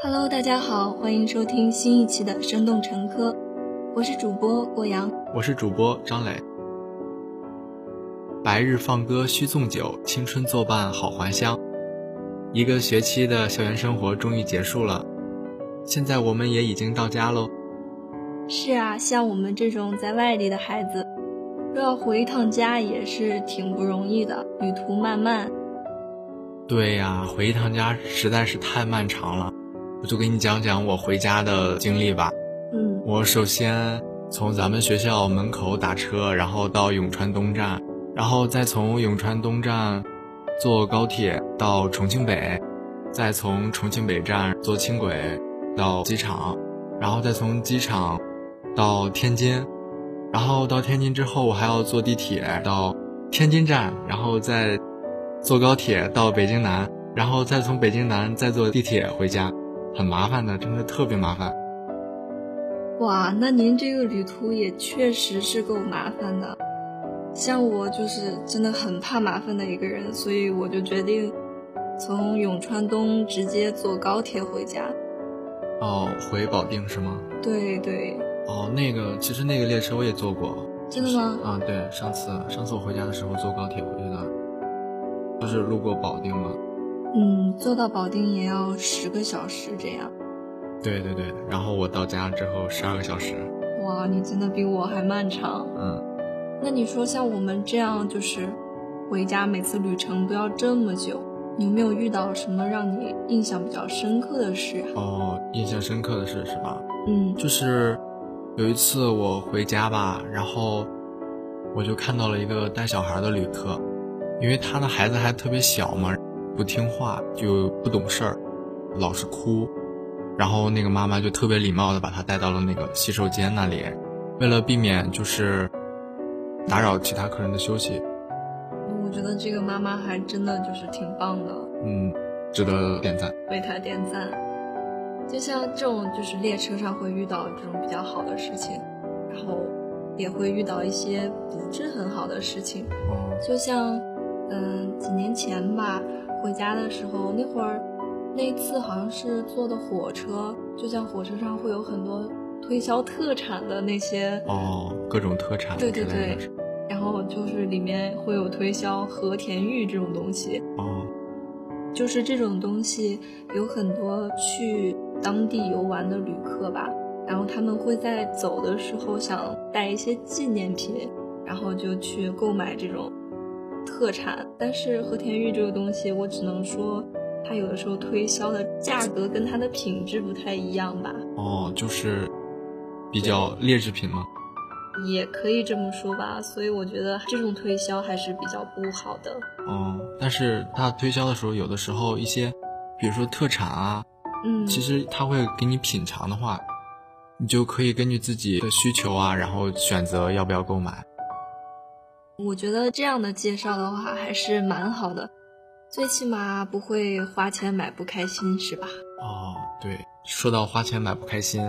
Hello，大家好，欢迎收听新一期的《生动成科》，我是主播郭阳，我是主播张磊。白日放歌须纵酒，青春作伴好还乡。一个学期的校园生活终于结束了，现在我们也已经到家喽。是啊，像我们这种在外地的孩子，若要回一趟家也是挺不容易的，旅途漫漫。对呀，回一趟家实在是太漫长了。我就给你讲讲我回家的经历吧。嗯，我首先从咱们学校门口打车，然后到永川东站，然后再从永川东站坐高铁到重庆北，再从重庆北站坐轻轨到机场，然后再从机场。到天津，然后到天津之后，我还要坐地铁到天津站，然后再坐高铁到北京南，然后再从北京南再坐地铁回家，很麻烦的，真的特别麻烦。哇，那您这个旅途也确实是够麻烦的。像我就是真的很怕麻烦的一个人，所以我就决定从永川东直接坐高铁回家。哦，回保定是吗？对对。哦，那个其实那个列车我也坐过，真的吗？啊，对，上次上次我回家的时候坐高铁回去的，就是路过保定嘛。嗯，坐到保定也要十个小时这样。对对对，然后我到家之后十二个小时。哇，你真的比我还漫长。嗯。那你说像我们这样就是回家，每次旅程都要这么久，你有没有遇到什么让你印象比较深刻的事？哦，印象深刻的事是吧？嗯，就是。有一次我回家吧，然后我就看到了一个带小孩的旅客，因为他的孩子还特别小嘛，不听话就不懂事儿，老是哭，然后那个妈妈就特别礼貌的把他带到了那个洗手间那里，为了避免就是打扰其他客人的休息。我觉得这个妈妈还真的就是挺棒的，嗯，值得点赞，为她点赞。就像这种，就是列车上会遇到这种比较好的事情，然后也会遇到一些不是很好的事情。哦就像，嗯，几年前吧，回家的时候，那会儿，那次好像是坐的火车，就像火车上会有很多推销特产的那些哦，各种特产。对对对，然后就是里面会有推销和田玉这种东西。哦，就是这种东西有很多去。当地游玩的旅客吧，然后他们会在走的时候想带一些纪念品，然后就去购买这种特产。但是和田玉这个东西，我只能说，它有的时候推销的价格跟它的品质不太一样吧。哦，就是比较劣质品吗？也可以这么说吧。所以我觉得这种推销还是比较不好的。哦，但是它推销的时候，有的时候一些，比如说特产啊。嗯，其实他会给你品尝的话，你就可以根据自己的需求啊，然后选择要不要购买。我觉得这样的介绍的话还是蛮好的，最起码不会花钱买不开心，是吧？哦，对，说到花钱买不开心，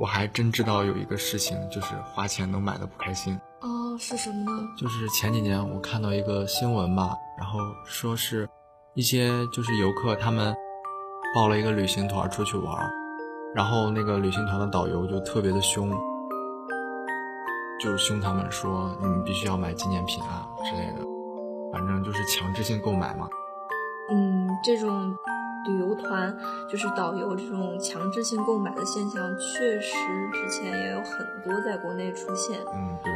我还真知道有一个事情，就是花钱能买的不开心。哦，是什么呢？就是前几年我看到一个新闻吧，然后说是一些就是游客他们。报了一个旅行团出去玩，然后那个旅行团的导游就特别的凶，就凶他们说你们必须要买纪念品啊之类的，反正就是强制性购买嘛。嗯，这种旅游团就是导游这种强制性购买的现象，确实之前也有很多在国内出现。嗯，对。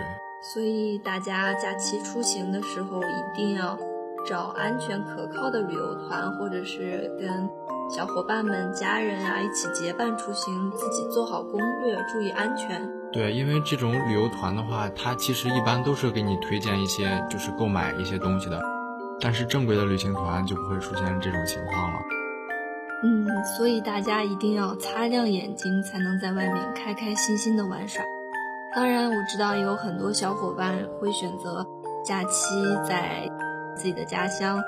所以大家假期出行的时候一定要找安全可靠的旅游团，或者是跟。小伙伴们、家人啊，一起结伴出行，自己做好攻略，注意安全。对，因为这种旅游团的话，它其实一般都是给你推荐一些，就是购买一些东西的。但是正规的旅行团就不会出现这种情况了。嗯，所以大家一定要擦亮眼睛，才能在外面开开心心的玩耍。当然，我知道有很多小伙伴会选择假期在自己的家乡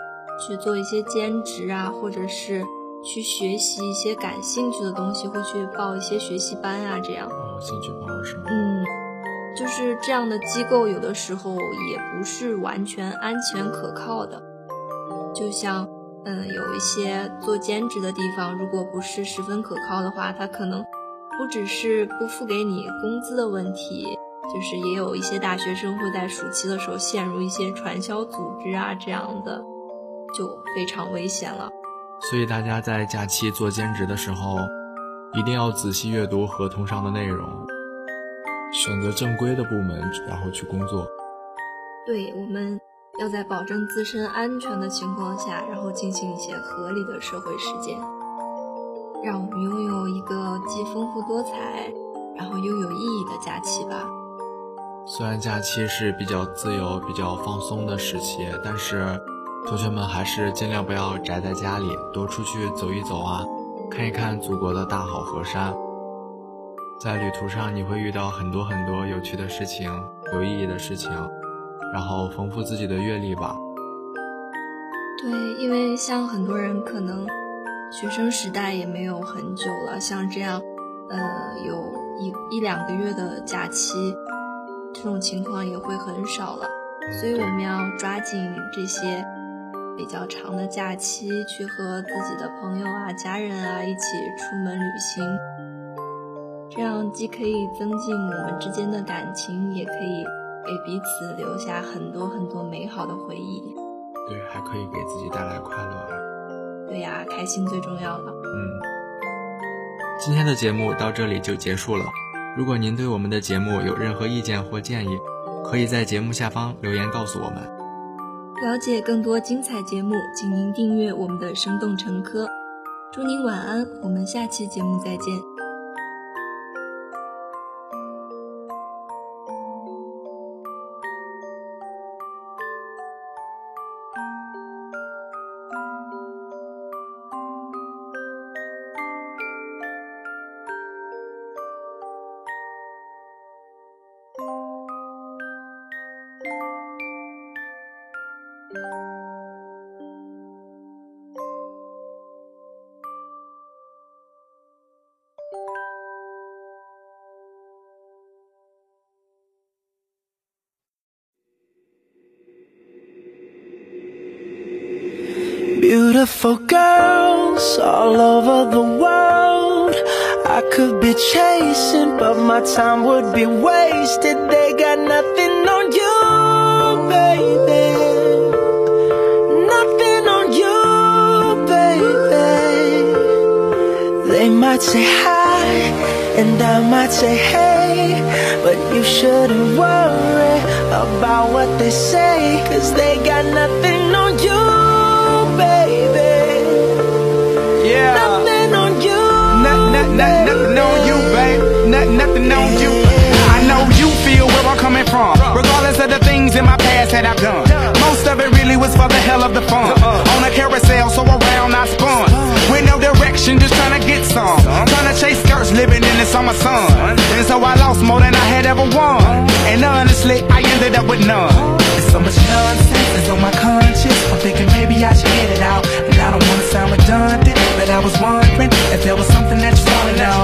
去做一些兼职啊，或者是。去学习一些感兴趣的东西，会去报一些学习班啊，这样。哦，兴趣班是吗？嗯，就是这样的机构，有的时候也不是完全安全可靠的。就像嗯，有一些做兼职的地方，如果不是十分可靠的话，他可能不只是不付给你工资的问题，就是也有一些大学生会在暑期的时候陷入一些传销组织啊这样的，就非常危险了。所以大家在假期做兼职的时候，一定要仔细阅读合同上的内容，选择正规的部门，然后去工作。对，我们。要在保证自身安全的情况下，然后进行一些合理的社会实践，让我们拥有一个既丰富多彩，然后又有意义的假期吧。虽然假期是比较自由、比较放松的时期，但是同学们还是尽量不要宅在家里，多出去走一走啊，看一看祖国的大好河山。在旅途上，你会遇到很多很多有趣的事情、有意义的事情。然后丰富自己的阅历吧。对，因为像很多人可能学生时代也没有很久了，像这样，呃，有一一两个月的假期，这种情况也会很少了。所以我们要抓紧这些比较长的假期，去和自己的朋友啊、家人啊一起出门旅行，这样既可以增进我们之间的感情，也可以。给彼此留下很多很多美好的回忆，对，还可以给自己带来快乐。对呀，开心最重要了。嗯，今天的节目到这里就结束了。如果您对我们的节目有任何意见或建议，可以在节目下方留言告诉我们。了解更多精彩节目，请您订阅我们的《生动成科》。祝您晚安，我们下期节目再见。Beautiful girls all over the world. I could be chasing, but my time would be wasted. They got nothing on you, baby. Nothing on you, baby. They might say hi, and I might say hey But you shouldn't worry about what they say Cause they got nothing on you nothing on you, babe. Nothing, nothing on you. Know you feel where I'm coming from. Regardless of the things in my past that I've done. Most of it really was for the hell of the fun. On a carousel, so around I spun. With no direction, just trying to get some. Trying to chase skirts, living in the summer sun. And so I lost more than I had ever won. And honestly, I ended up with none. There's so much nonsense is on my conscience. I'm thinking maybe I should get it out. And I don't wanna sound redundant, but I was wondering if there was something that you wanna know.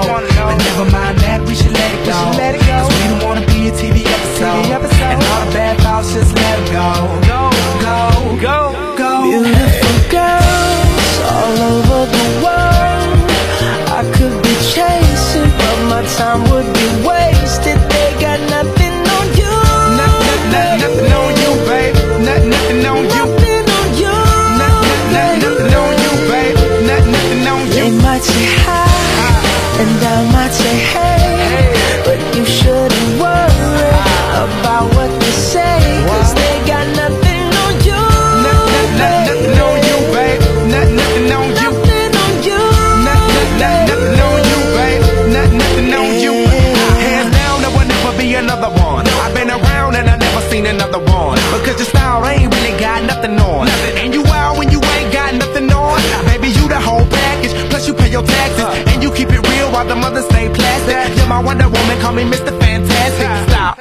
One. Because your style ain't really got nothing on. And you out when you ain't got nothing on. Baby, you the whole package. Plus you pay your taxes. And you keep it real while the mothers stay plastic. You're my Wonder Woman, call me Mr. Fantastic. Stop.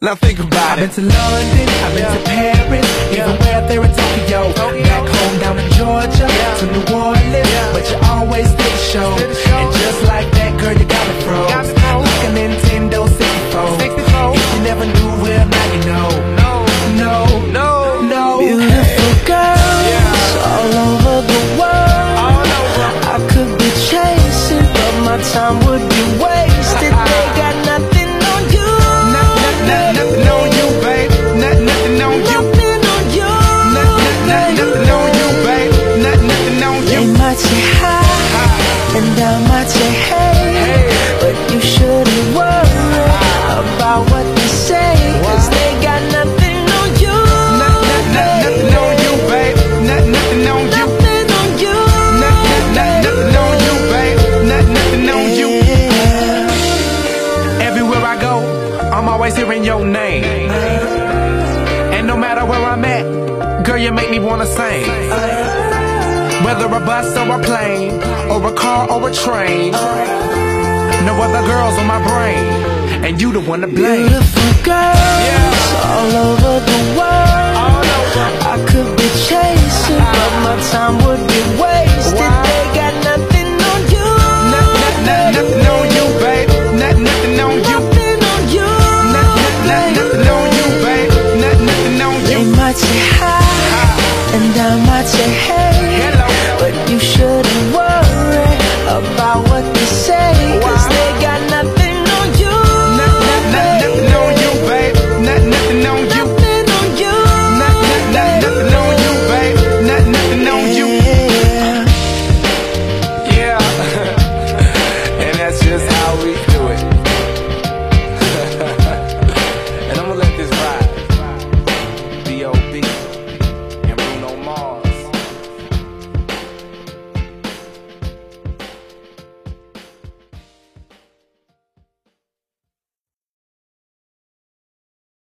Now think about it. I've been to London, I've been some would or a train. No other girls on my brain, and you the one to blame. Beautiful girls yeah. all over the world. Over. I could be chasing, but my time would be wasted.